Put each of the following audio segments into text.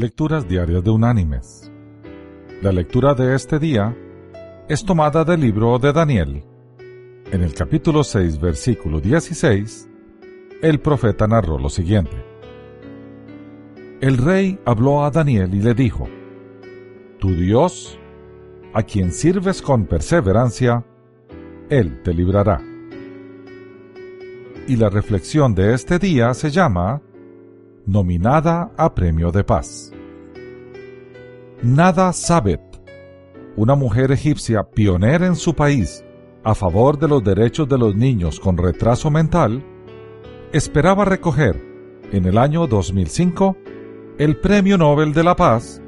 Lecturas Diarias de Unánimes. La lectura de este día es tomada del libro de Daniel. En el capítulo 6, versículo 16, el profeta narró lo siguiente. El rey habló a Daniel y le dijo, Tu Dios, a quien sirves con perseverancia, Él te librará. Y la reflexión de este día se llama nominada a Premio de Paz. Nada Sabet, una mujer egipcia pionera en su país a favor de los derechos de los niños con retraso mental, esperaba recoger en el año 2005 el Premio Nobel de la Paz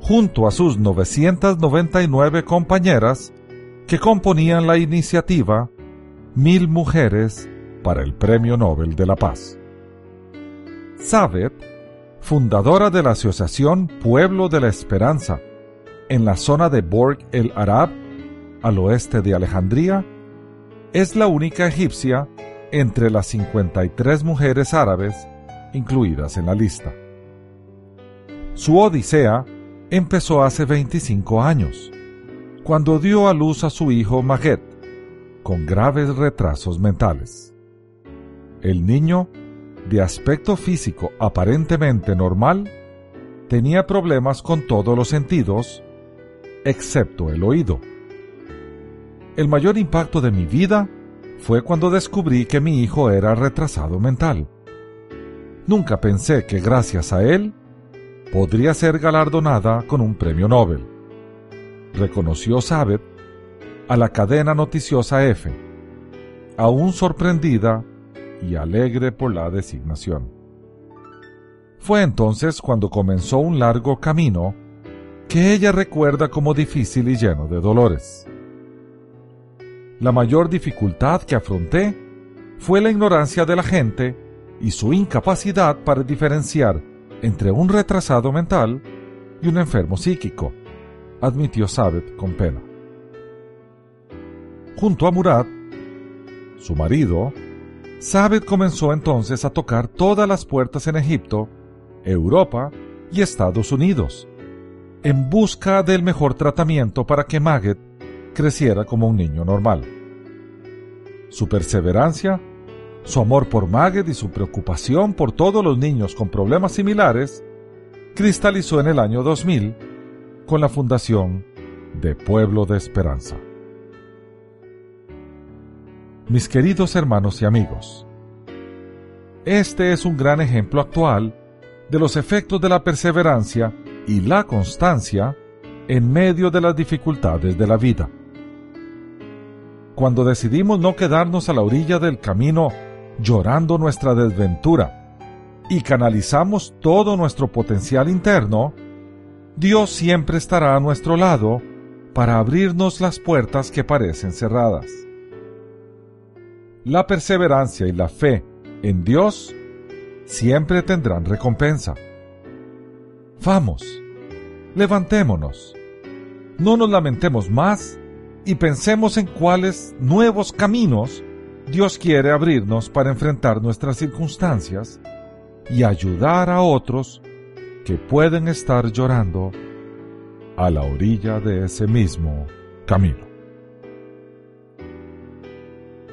junto a sus 999 compañeras que componían la iniciativa Mil Mujeres para el Premio Nobel de la Paz. Sabet, fundadora de la Asociación Pueblo de la Esperanza, en la zona de Borg el Arab, al oeste de Alejandría, es la única egipcia entre las 53 mujeres árabes incluidas en la lista. Su odisea empezó hace 25 años, cuando dio a luz a su hijo Maget, con graves retrasos mentales. El niño de aspecto físico aparentemente normal, tenía problemas con todos los sentidos, excepto el oído. El mayor impacto de mi vida fue cuando descubrí que mi hijo era retrasado mental. Nunca pensé que gracias a él podría ser galardonada con un premio Nobel. Reconoció Sabet a la cadena noticiosa F, aún sorprendida y alegre por la designación. Fue entonces cuando comenzó un largo camino que ella recuerda como difícil y lleno de dolores. La mayor dificultad que afronté fue la ignorancia de la gente y su incapacidad para diferenciar entre un retrasado mental y un enfermo psíquico, admitió Sabet con pena. Junto a Murad, su marido, Sabet comenzó entonces a tocar todas las puertas en Egipto, Europa y Estados Unidos, en busca del mejor tratamiento para que Maget creciera como un niño normal. Su perseverancia, su amor por Maget y su preocupación por todos los niños con problemas similares cristalizó en el año 2000 con la fundación de Pueblo de Esperanza. Mis queridos hermanos y amigos, este es un gran ejemplo actual de los efectos de la perseverancia y la constancia en medio de las dificultades de la vida. Cuando decidimos no quedarnos a la orilla del camino llorando nuestra desventura y canalizamos todo nuestro potencial interno, Dios siempre estará a nuestro lado para abrirnos las puertas que parecen cerradas la perseverancia y la fe en Dios siempre tendrán recompensa. Vamos, levantémonos, no nos lamentemos más y pensemos en cuáles nuevos caminos Dios quiere abrirnos para enfrentar nuestras circunstancias y ayudar a otros que pueden estar llorando a la orilla de ese mismo camino.